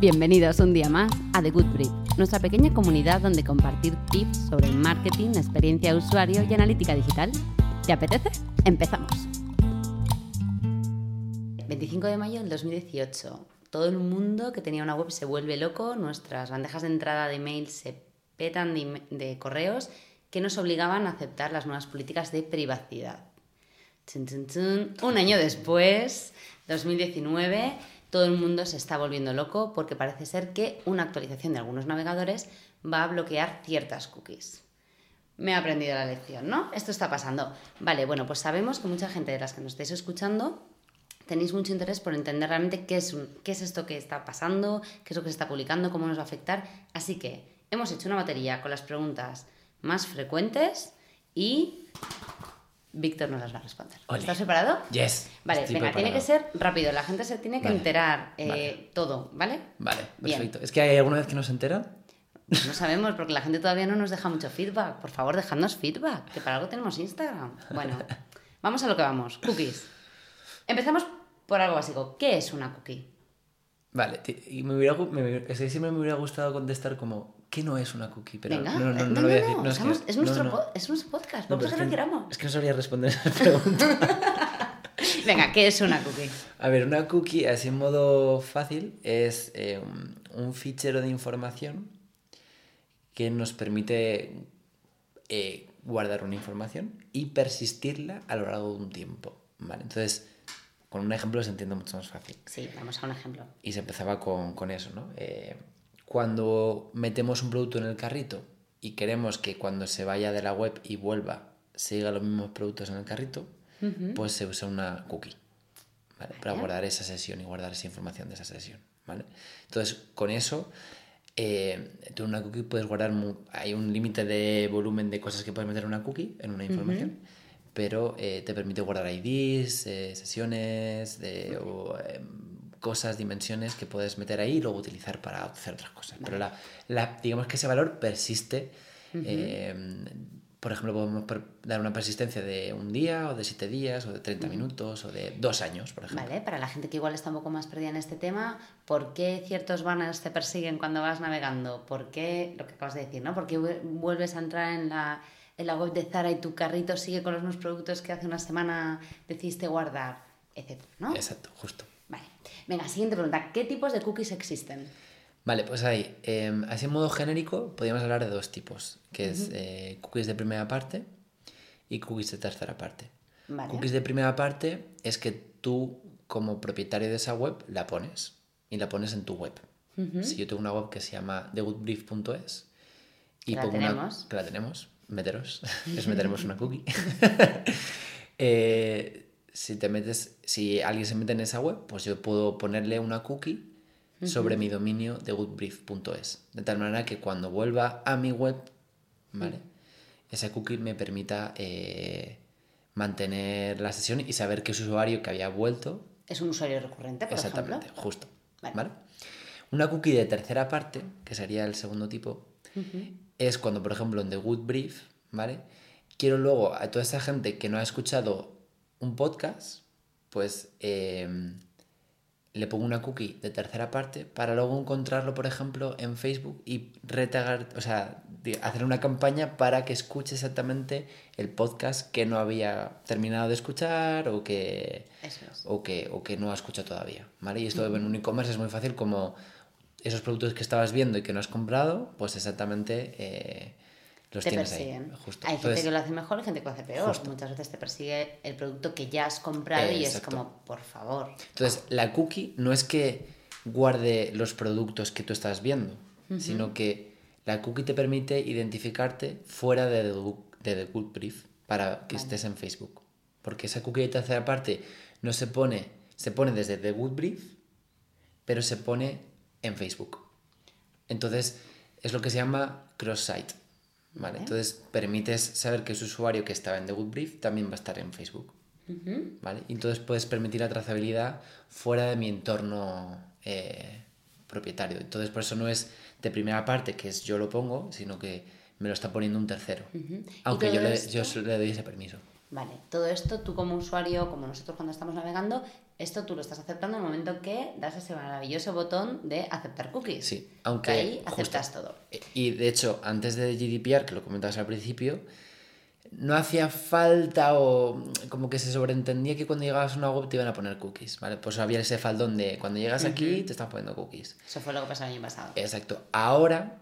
Bienvenidos un día más a The Good Brief, nuestra pequeña comunidad donde compartir tips sobre marketing, experiencia de usuario y analítica digital. ¿Te apetece? Empezamos. 25 de mayo del 2018. Todo el mundo que tenía una web se vuelve loco, nuestras bandejas de entrada de mail se petan de, correos que nos obligaban a aceptar las nuevas políticas de privacidad. Un año después, 2019, todo el mundo se está volviendo loco porque parece ser que una actualización de algunos navegadores va a bloquear ciertas cookies. Me he aprendido la lección, ¿no? Esto está pasando. Vale, bueno, pues sabemos que mucha gente de las que nos estáis escuchando tenéis mucho interés por entender realmente qué es, qué es esto que está pasando, qué es lo que se está publicando, cómo nos va a afectar. Así que hemos hecho una batería con las preguntas más frecuentes y Víctor nos las va a responder. Ole. ¿Estás preparado? Yes. Vale, venga, tiene que ser rápido. La gente se tiene que Vale, enterar eh, vale. todo, ¿vale? Vale, Bien. perfecto. Es que hay alguna vez que no se enteran. Pues no sabemos porque la gente todavía no nos deja mucho feedback. Por favor, dejadnos feedback, que para algo tenemos Instagram. Bueno, vamos a lo que vamos. Cookies. Empezamos por algo básico. ¿Qué es una cookie? Vale, y me hubiera, me es que siempre me hubiera gustado contestar como, ¿qué no es una cookie? Pero Venga, no, no, no, eh, lo voy a decir. No, es, que- estamos- es, no, nuestro no. es nuestro podcast. No, Vamos a hacer lo que que- queramos. Es que no sabría responder esa pregunta. Venga, ¿qué es una cookie? A ver, una cookie, así en modo fácil, es eh, un, un fichero de información que nos permite eh, guardar una información y persistirla a lo largo de un tiempo. ¿vale? Entonces, con un ejemplo se entiende mucho más fácil. Sí, vamos a un ejemplo. Y se empezaba con, con eso, ¿no? Eh, cuando metemos un producto en el carrito y queremos que cuando se vaya de la web y vuelva siga los mismos productos en el carrito, pues se usa una cookie, ¿vale? Para guardar esa sesión y guardar esa información de esa sesión, ¿vale? Entonces, con eso, eh, tú en una cookie puedes guardar, hay un límite de volumen de cosas que puedes meter en una cookie, en una información, pero eh, te permite guardar IDs, eh, sesiones, de, o, em, cosas, dimensiones que puedes meter ahí y luego utilizar para hacer otras cosas. Pero la, la- digamos que ese valor persiste. eh, por ejemplo, podemos dar una persistencia de un día o de siete días o de 30 minutos o de dos años, por ejemplo. Vale, para la gente que igual está un poco más perdida en este tema, ¿por qué ciertos banners te persiguen cuando vas navegando? ¿Por qué, lo que acabas de decir, ¿no? ¿Por qué vu- vuelves a entrar en la, en la web de Zara y tu carrito sigue con los mismos productos que hace una semana decidiste guardar, etcétera, ¿no? Exacto, justo. Venga, siguiente pregunta. ¿Qué tipos de cookies existen? Vale, pues ahí, eh, así en modo genérico, podríamos hablar de dos tipos, que es eh, cookies de primera parte y cookies de tercera parte. Vale. Cookies de primera parte es que tú, como propietario de esa web, la pones y la pones en tu web. Si yo tengo una web que se llama thegoodbrief.es y la pongo una- tenemos. que la tenemos, meteros, les meteremos una cookie. Eh, si te metes, si alguien se mete en esa web, pues yo puedo ponerle una cookie sobre mi dominio de goodbrief.es. De tal manera que cuando vuelva a mi web, ¿vale? Esa cookie me permita eh, mantener la sesión y saber que ese usuario que había vuelto ¿Es un usuario recurrente, por Exactamente, ejemplo? justo. Vale. Vale. Una cookie de tercera parte, que sería el segundo tipo, es cuando, por ejemplo, en The Good Brief, ¿vale? Quiero luego a toda esa gente que no ha escuchado un podcast, pues eh, le pongo una cookie de tercera parte para luego encontrarlo, por ejemplo, en Facebook y retagar, o sea, hacer una campaña para que escuche exactamente el podcast que no había terminado de escuchar o que Eso es. o que, o que no has escuchado todavía, ¿vale? Y esto en un e-commerce es muy fácil como esos productos que estabas viendo y que no has comprado, pues exactamente eh, los te tienes persiguen. ahí. Justo. Hay gente que lo hace mejor y gente que lo hace peor. Justo. Muchas veces te persigue el producto que ya has comprado y es como, por favor. entonces, la cookie no es que guarde los productos que tú estás viendo, sino que la cookie te permite identificarte fuera de The, de The Good Brief para que estés en Facebook. Porque esa cookie de tercera parte no se pone, se pone desde The Good Brief, pero se pone en Facebook. Entonces, es lo que se llama cross-site. ¿Vale? Entonces, permites saber que ese usuario que estaba en The Good Brief también va a estar en Facebook. ¿vale? Y entonces puedes permitir la trazabilidad fuera de mi entorno eh, propietario. Entonces, por eso no es de primera parte, que es yo lo pongo, sino que me lo está poniendo un tercero. Y Aunque le, yo le doy ese permiso. Vale, todo esto tú como usuario, como nosotros cuando estamos navegando, esto tú lo estás aceptando en el momento que das ese maravilloso botón de aceptar cookies. Sí, aunque... Ahí aceptas todo. Y de hecho, antes de GDPR, que lo comentabas al principio, no hacía falta o como que se sobreentendía que cuando llegabas a una web te iban a poner cookies, ¿vale? Pues había ese faldón de cuando llegas aquí te están poniendo cookies. Eso fue lo que pasó el año pasado. Exacto. Ahora,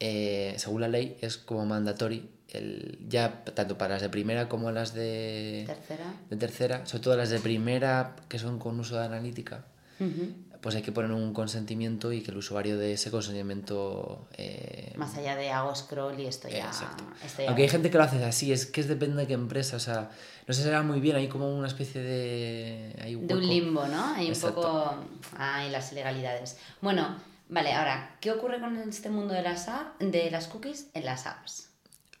eh, según la ley, es como mandatory el, ya tanto para las de primera como las de tercera, de tercera sobre todo las de primera que son con uso de analítica, pues hay que poner un consentimiento y que el usuario de ese consentimiento... Eh, Más allá de hago scroll y esto ya... Aunque hay gente que lo hace así, es que es depende de qué empresa, o sea, no sé, será muy bien, hay como una especie de... Hay un de un limbo, ¿no? Hay un poco... Hay las ilegalidades. Bueno, vale, ahora, ¿qué ocurre con este mundo de las, de las cookies en las apps?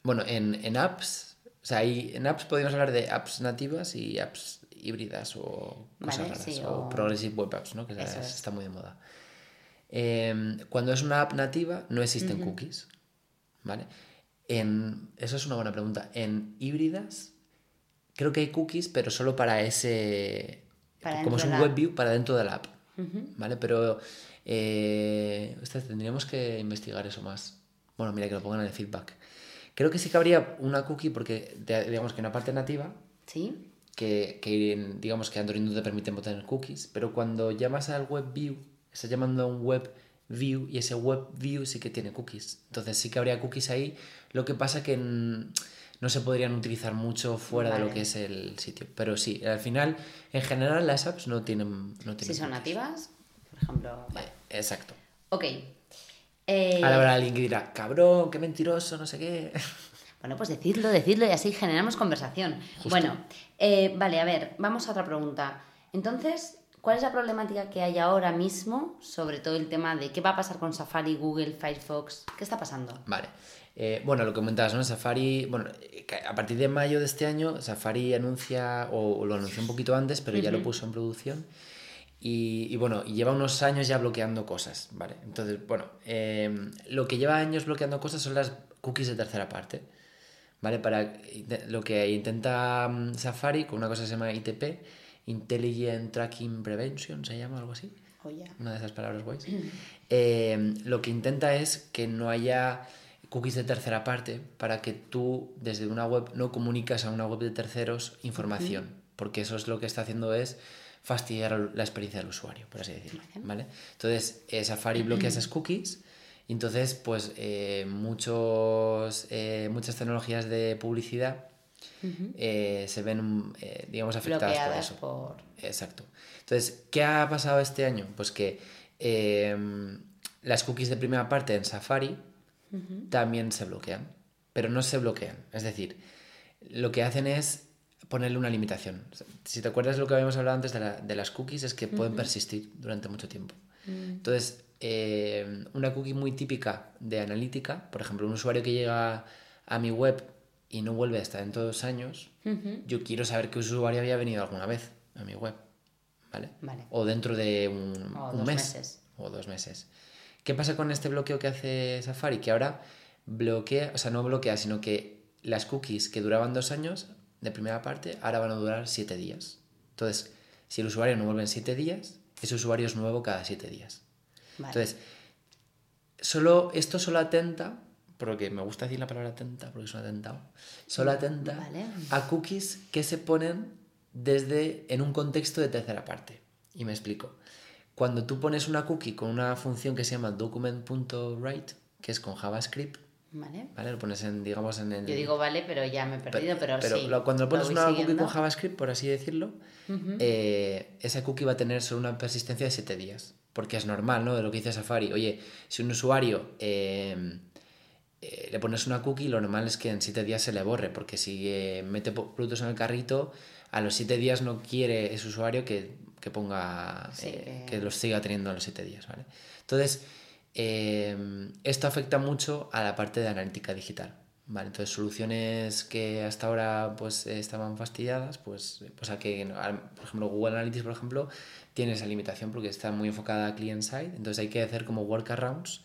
Bueno, en, en apps, o sea, hay, en apps podemos hablar de apps nativas y apps híbridas o cosas raras, o... progressive web apps, ¿no? que está muy de moda. Em, cuando es una app nativa no existen cookies, ¿vale? En, eso es una buena pregunta. En híbridas creo que hay cookies, pero solo para ese... como es un web view, para dentro de la app, ¿vale? Pero eh, tendríamos que investigar eso más. Bueno, mira que lo pongan en el feedback. Creo que sí que habría una cookie porque digamos que una parte nativa... Sí que, digamos que Android no te permite tener cookies, pero cuando llamas al web view, estás llamando a un web view y ese web view sí que tiene cookies. Entonces sí que habría cookies ahí, lo que pasa que no se podrían utilizar mucho fuera de lo que es el sitio. Pero sí, al final, en general las apps no tienen... No si son nativas, por ejemplo... Eh, exacto. Ok. Eh... Ahora habrá alguien que dirá, cabrón, qué mentiroso, no sé qué. Bueno, pues decirlo, decirlo y así generamos conversación. Bueno, eh, vale, a ver, vamos a otra pregunta. Entonces, ¿cuál es la problemática que hay ahora mismo sobre todo el tema de qué va a pasar con Safari, Google, Firefox? ¿Qué está pasando? Vale. Eh, bueno, lo que comentabas, ¿no? Safari, bueno, a partir de mayo de este año, Safari anuncia, o lo anunció un poquito antes, pero ya lo puso en producción. Y, bueno, lleva unos años ya bloqueando cosas, ¿vale? Entonces, bueno, eh, lo que lleva años bloqueando cosas son las cookies de tercera parte. ¿vale? Para lo que intenta mm, Safari con una cosa que se llama ITP, Intelligent Tracking Prevention, se llama algo así. Oh, una de esas palabras guays. Eh, lo que intenta es que no haya cookies de tercera parte para que tú desde una web no comunicas a una web de terceros información, porque eso es lo que está haciendo es fastidiar la experiencia del usuario, por así decirlo, ¿vale? Entonces, eh, Safari bloquea esas cookies entonces, pues eh, muchos, eh, muchas tecnologías de publicidad eh, se ven, digamos, afectadas por eso. Exacto. Entonces, ¿qué ha pasado este año? Pues que las cookies de primera parte en Safari también se bloquean, pero no se bloquean. Es decir, lo que hacen es ponerle una limitación. Si te acuerdas de lo que habíamos hablado antes de, las cookies, es que pueden persistir durante mucho tiempo. Mm. Entonces, eh, una cookie muy típica de analítica, por ejemplo, un usuario que llega a mi web y no vuelve hasta dentro de dos años, yo quiero saber que ese usuario había venido alguna vez a mi web, ¿vale? O dentro de un, mes o dos meses. ¿Qué pasa con este bloqueo que hace Safari? Que ahora bloquea, o sea, no bloquea, sino que las cookies que duraban dos años de primera parte, ahora van a durar siete días. Entonces, si el usuario no vuelve en siete días, ese usuario es nuevo cada siete días. Entonces, solo, esto solo atenta, porque me gusta decir la palabra atenta, porque es un atentado, solo atenta a cookies que se ponen desde en un contexto de tercera parte. Y me explico. Cuando tú pones una cookie con una función que se llama document.write, que es con JavaScript, Vale. ¿Vale? Lo pones en, digamos, en el... Yo digo vale, pero ya me he perdido, pero, pero, sí. cuando pones una cookie con JavaScript, por así decirlo, eh, esa cookie va a tener solo una persistencia de 7 días porque es normal, ¿no? De lo que dice Safari. Oye, si un usuario em, eh, le pones una cookie, lo normal es que en 7 días se le borre, porque si eh, mete productos en el carrito, a los 7 días no quiere ese usuario que, ponga, eh, que... los siga teniendo a los 7 días, ¿vale? Entonces, em, esto afecta mucho a la parte de analítica digital. Vale, entonces soluciones que hasta ahora pues estaban fastidiadas, pues, pues a que, por ejemplo, Google Analytics, por ejemplo, tiene esa limitación porque está muy enfocada a client-side, entonces hay que hacer como workarounds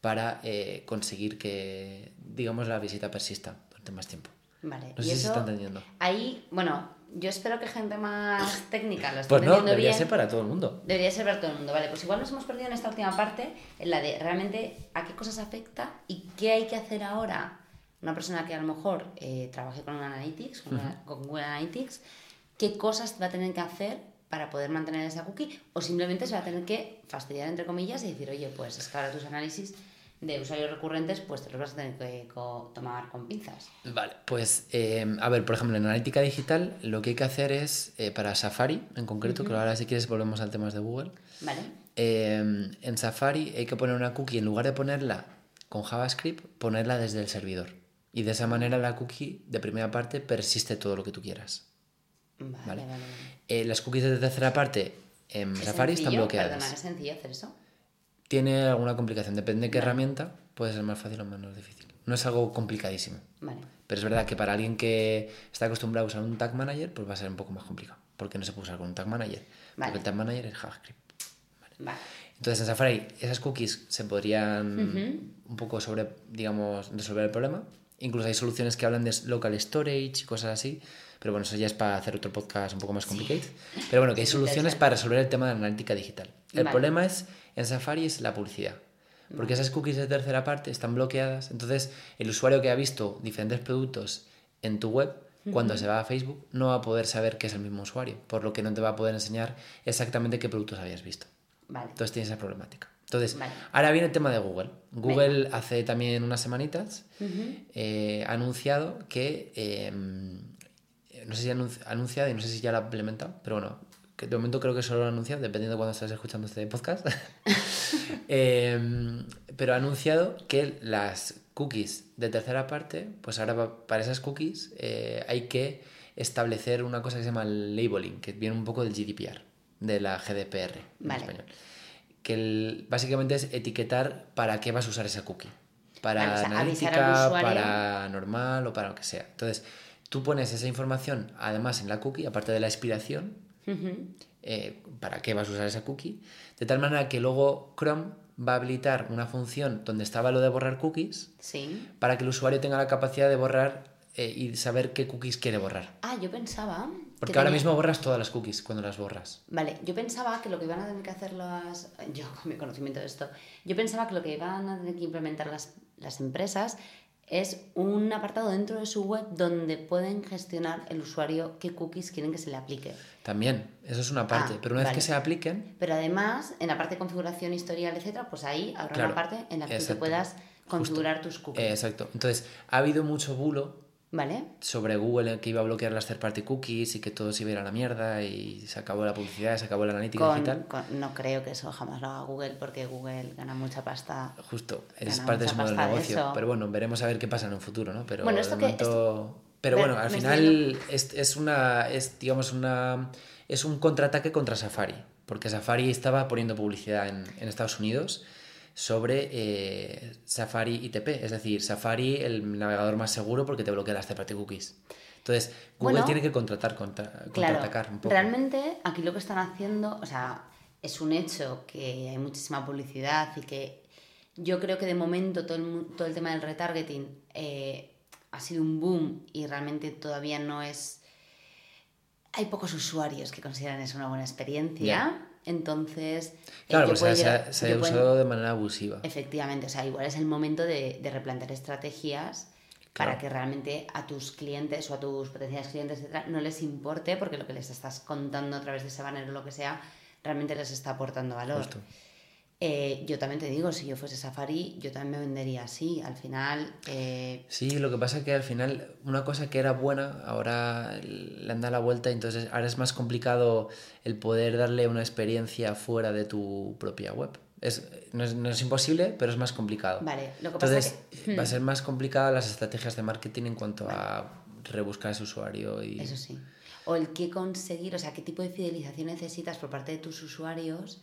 para eh, conseguir que, digamos, la visita persista durante más tiempo. Vale. No y sé si se está entendiendo. Ahí, bueno, yo espero que gente más técnica lo esté Pues no, debería bien. ser para todo el mundo. Debería ser para todo el mundo, vale. Pues igual nos hemos perdido en esta última parte, en la de realmente a qué cosas afecta y qué hay que hacer ahora. Una persona que a lo mejor eh, trabaje con Analytics, con, con Google Analytics, qué cosas va a tener que hacer para poder mantener esa cookie o simplemente se va a tener que fastidiar entre comillas y decir, oye, pues es que ahora tus análisis de usuarios recurrentes pues te los vas a tener que co- tomar con pinzas. Vale, pues eh, a ver, por ejemplo, en analítica digital lo que hay que hacer es, eh, para Safari en concreto, que ahora si quieres volvemos al tema de Google, ¿Vale? eh, en Safari hay que poner una cookie, en lugar de ponerla con JavaScript, ponerla desde el servidor. Y de esa manera la cookie de primera parte persiste todo lo que tú quieras. Vale, Vale. vale. Eh, las cookies de tercera parte en ¿Es Safari están sencillo? bloqueadas. Perdona, ¿es sencillo hacer eso? Tiene alguna complicación, depende de qué herramienta, puede ser más fácil o menos difícil. No es algo complicadísimo. Vale. Pero es verdad que para alguien que está acostumbrado a usar un tag manager, pues va a ser un poco más complicado. Porque no se puede usar con un tag manager. Vale. Porque el tag manager es JavaScript. Vale. Entonces en Safari esas cookies se podrían un poco sobre, digamos, resolver el problema. Incluso hay soluciones que hablan de local storage y cosas así. Pero bueno, eso ya es para hacer otro podcast un poco más complicated. Pero bueno, que hay Sí, soluciones para resolver el tema de la analítica digital. El Vale. problema es en Safari es la publicidad. Porque esas cookies de tercera parte están bloqueadas. Entonces, el usuario que ha visto diferentes productos en tu web, cuando se va a Facebook, no va a poder saber que es el mismo usuario. Por lo que no te va a poder enseñar exactamente qué productos habías visto. Vale. Entonces tienes esa problemática. Entonces, Vale. ahora viene el tema de Google. Google hace también unas semanitas eh, ha anunciado que, eh, no sé si ha anunciado y no sé si ya lo ha implementado, pero bueno, que de momento creo que solo lo ha anunciado, dependiendo de cuando estés escuchando este podcast. Eh, pero ha anunciado que las cookies de tercera parte, pues ahora para esas cookies eh, hay que establecer una cosa que se llama el labeling, que viene un poco del GDPR, de la GDPR en Vale. español. Que el- básicamente es etiquetar para qué vas a usar esa cookie. Para Vale, o sea, avisar al analítica, para normal o para lo que sea. Entonces, tú pones esa información además en la cookie, aparte de la expiración, Eh, para qué vas a usar esa cookie, de tal manera que luego Chrome va a habilitar una función donde estaba lo de borrar cookies Sí. para que el usuario tenga la capacidad de borrar eh, y saber qué cookies quiere borrar. Ah, yo pensaba. que Porque ahora tenía- mismo borras todas las cookies cuando las borras. Vale, yo pensaba que lo que iban a tener que hacer las. Yo, con mi conocimiento de esto, yo pensaba que lo que iban a tener que implementar las, las empresas es un apartado dentro de su web donde pueden gestionar el usuario qué cookies quieren que se le aplique. También, eso es una parte. Ah, pero una vez vale. que se apliquen, Pero además, en la parte de configuración historial, etcétera, pues ahí habrá Claro, una parte en la que tú puedas configurar tus cookies. eh, exacto. Entonces, ha habido mucho bulo ¿Vale? sobre Google que iba a bloquear las third party cookies y que todo se iba a ir a la mierda y se acabó la publicidad, se acabó la analítica Con- digital. con- no creo que eso jamás lo haga Google porque Google gana mucha pasta. Justo, es parte de su modelo de negocio. eso. Pero bueno, veremos a ver qué pasa en un futuro, ¿no? Pero Bueno, de esto que- Pero bueno, al final es, es una. es, digamos, una. es un contraataque contra Safari. Porque Safari estaba poniendo publicidad en, en Estados Unidos sobre eh, Safari ITP, es decir, Safari el navegador más seguro porque te bloquea las party cookies. Entonces, Google Bueno, tiene que contratar, contra, Claro, contraatacar un poco. realmente aquí lo que están haciendo, o sea, es un hecho que hay muchísima publicidad y que yo creo que de momento todo el, todo el tema del retargeting eh, ha sido un boom y realmente todavía no es... Hay pocos usuarios que consideran eso una buena experiencia, Ya. Entonces... eh, Claro, pues se, ha- se usado de manera abusiva. Efectivamente, o sea, igual es el momento de, de replantear estrategias para que realmente a tus clientes o a tus potenciales clientes, etcétera, no les importe porque lo que les estás contando a través de ese banner o lo que sea, realmente les está aportando valor. Justo. Eh, yo también te digo, si yo fuese Safari, yo también me vendería así. Al final, eh, Sí, lo que pasa es que al final una cosa que era buena ahora le han dado la vuelta entonces ahora es más complicado el poder darle una experiencia fuera de tu propia web. Es, no, es, no es imposible, pero es más complicado. Vale, lo que pasa entonces que- hmm. va a ser más complicado las estrategias de marketing en cuanto a rebuscar a ese usuario y... eso sí. O el qué conseguir, o sea, qué tipo de fidelización necesitas por parte de tus usuarios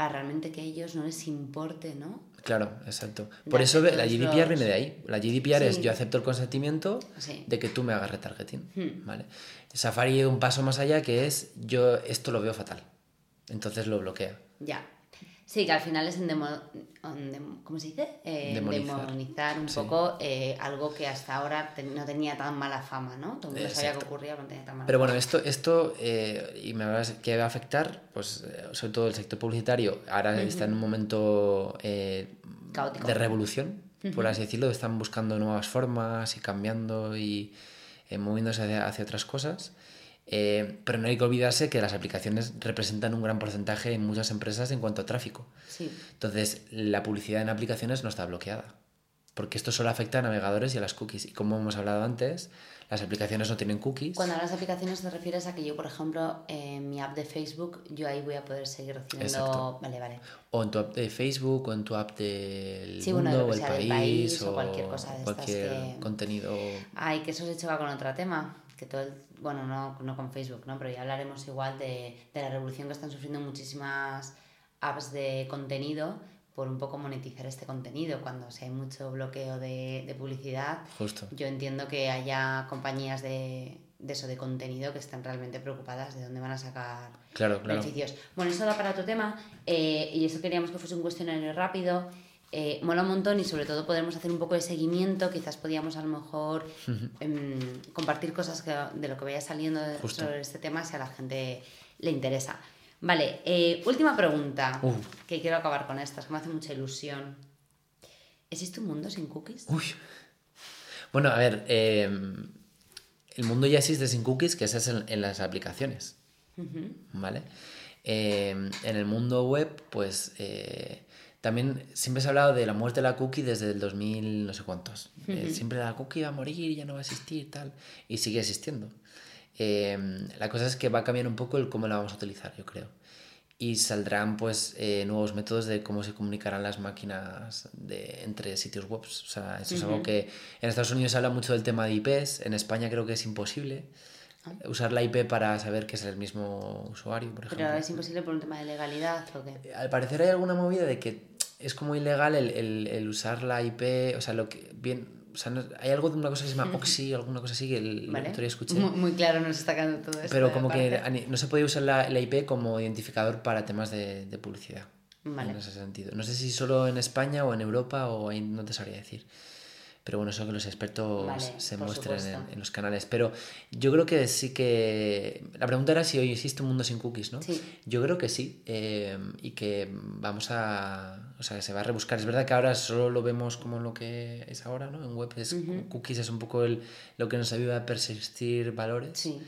para realmente que a ellos no les importe, ¿no? Claro, exacto. Por eso la GDPR los- viene de ahí. La GDPR es yo acepto el consentimiento Sí. de que tú me hagas retargeting. Hmm. ¿vale? Safari un paso más allá que es yo esto lo veo fatal. Entonces lo bloquea. Ya. Sí, que al final es en demo, en dem- ¿cómo se dice? Eh, Demonizar. demonizar un Sí. poco eh, algo que hasta ahora te- no tenía tan mala fama, ¿no? Todo el mundo sabía que ocurría, pero no tenía tan mala Pero fama. bueno, esto, esto eh, y me hablas que va a afectar, pues eh, sobre todo el sector publicitario, ahora está en un momento eh, Caótico. de revolución, por así decirlo, están buscando nuevas formas y cambiando y eh, moviéndose hacia, hacia otras cosas. Eh, pero no hay que olvidarse que las aplicaciones representan un gran porcentaje en muchas empresas en cuanto a tráfico. Sí, Entonces, la publicidad en aplicaciones no está bloqueada. Porque esto solo afecta a navegadores y a las cookies. Y como hemos hablado antes, las aplicaciones no tienen cookies. Cuando hablas de aplicaciones te refieres a que yo, por ejemplo, en mi app de Facebook, yo ahí voy a poder seguir recibiendo... Exacto. Vale, vale. O en tu app de Facebook, o en tu app del Sí, mundo, o el país, país, o cualquier cosa de estas cualquier que- contenido. Ay, que eso se choca con otro tema, que todo el- bueno, no, no con Facebook, ¿no? Pero ya hablaremos igual de, de la revolución que están sufriendo muchísimas apps de contenido por un poco monetizar este contenido. Cuando si hay mucho bloqueo de, de publicidad, Justo. yo entiendo que haya compañías de, de eso, de contenido, que están realmente preocupadas de dónde van a sacar Claro, claro. beneficios. Bueno, eso da para otro tema eh, y eso queríamos que fuese un cuestionario rápido. Eh, mola un montón y sobre todo podremos hacer un poco de seguimiento. Quizás podíamos a lo mejor em, compartir cosas que- de lo que vaya saliendo Justo. sobre este tema si a la gente le interesa. Vale, eh, última pregunta, Uh. que quiero acabar con esta, es que me hace mucha ilusión. ¿Existe un mundo sin cookies? Uy. Bueno, a ver, eh, el mundo ya existe sin cookies, que es en, en las aplicaciones. ¿Vale? Eh, en el mundo web, pues eh, también siempre se ha hablado de la muerte de la cookie desde el 2000, no sé cuántos. Eh, siempre la cookie va a morir, ya no va a existir, tal. Y sigue existiendo. Eh, la cosa es que va a cambiar un poco el cómo la vamos a utilizar, yo creo. Y saldrán pues eh, nuevos métodos de cómo se comunicarán las máquinas de, entre sitios web. O sea, eso es algo que en Estados Unidos se habla mucho del tema de IPs, en España creo que es imposible. Usar la IP para saber que es el mismo usuario, por ejemplo. Pero es imposible por un tema de legalidad o qué. Al parecer hay alguna movida de que es como ilegal el, el- el usar la IP, o sea, lo que bien, o sea, no- hay algo de una cosa que se llama Oxy, alguna cosa así que el, ¿Vale? escuché. Muy, muy claro nos está quedando todo esto. Pero como que no se puede usar la, la IP como identificador para temas de, de publicidad. Vale. En ese sentido. No sé si solo en España o en Europa o ahí no te sabría decir. Pero bueno, eso que los expertos Vale, se muestren en, los canales. Pero yo creo que sí que... La pregunta era si hoy existe un mundo sin cookies, ¿no? Sí. Yo creo que sí. eh, y que vamos a... O sea, que se va a rebuscar. Es verdad que ahora solo lo vemos como lo que es ahora, ¿no? En web es cookies es un poco el, lo que nos ayuda a persistir valores. Sí.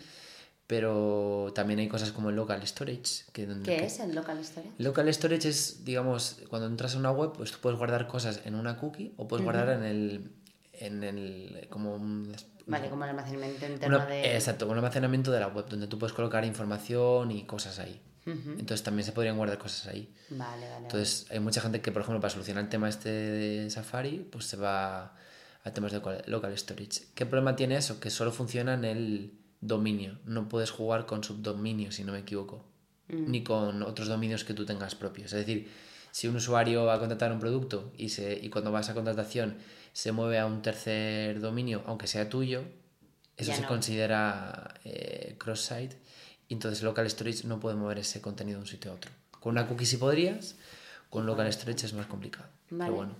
Pero también hay cosas como el local storage. Que, ¿Qué que- es el local storage? Local storage es, digamos, cuando entras a una web, pues tú puedes guardar cosas en una cookie o puedes guardar en el, en el, como un, Vale, como el almacenamiento interno una- de... exacto, un almacenamiento de la web donde tú puedes colocar información y cosas ahí. Entonces también se podrían guardar cosas ahí. Vale, vale. Entonces hay mucha gente que, por ejemplo, para solucionar el tema este de Safari, pues se va a temas de local- storage. ¿Qué problema tiene eso? Que solo funciona en el dominio. No puedes jugar con subdominios, si no me equivoco. Ni con otros dominios que tú tengas propios. Es decir, si un usuario va a contratar un producto y, se, y cuando va a esa contratación se mueve a un tercer dominio, aunque sea tuyo, eso Ya se no. considera eh, cross-site y entonces local storage no puede mover ese contenido de un sitio a otro. Con una cookie sí podrías, con local storage es más complicado. Vale. Pero bueno,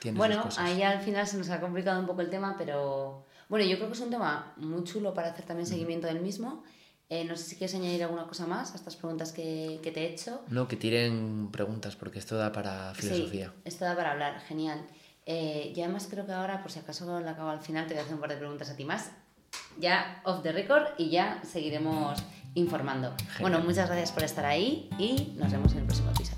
tiene Bueno, cosas. ahí al final se nos ha complicado un poco el tema, pero bueno, yo creo que es un tema muy chulo para hacer también seguimiento del mismo. Eh, no sé si quieres añadir alguna cosa más a estas preguntas que, que te he hecho. No, que tiren preguntas porque esto da para filosofía. Sí, esto da para hablar, genial. Eh, y además creo que ahora, por si acaso la acabo al final, te voy a hacer un par de preguntas a ti más. Ya off the record y ya seguiremos informando. Bueno, muchas gracias por estar ahí y nos vemos en el próximo episodio.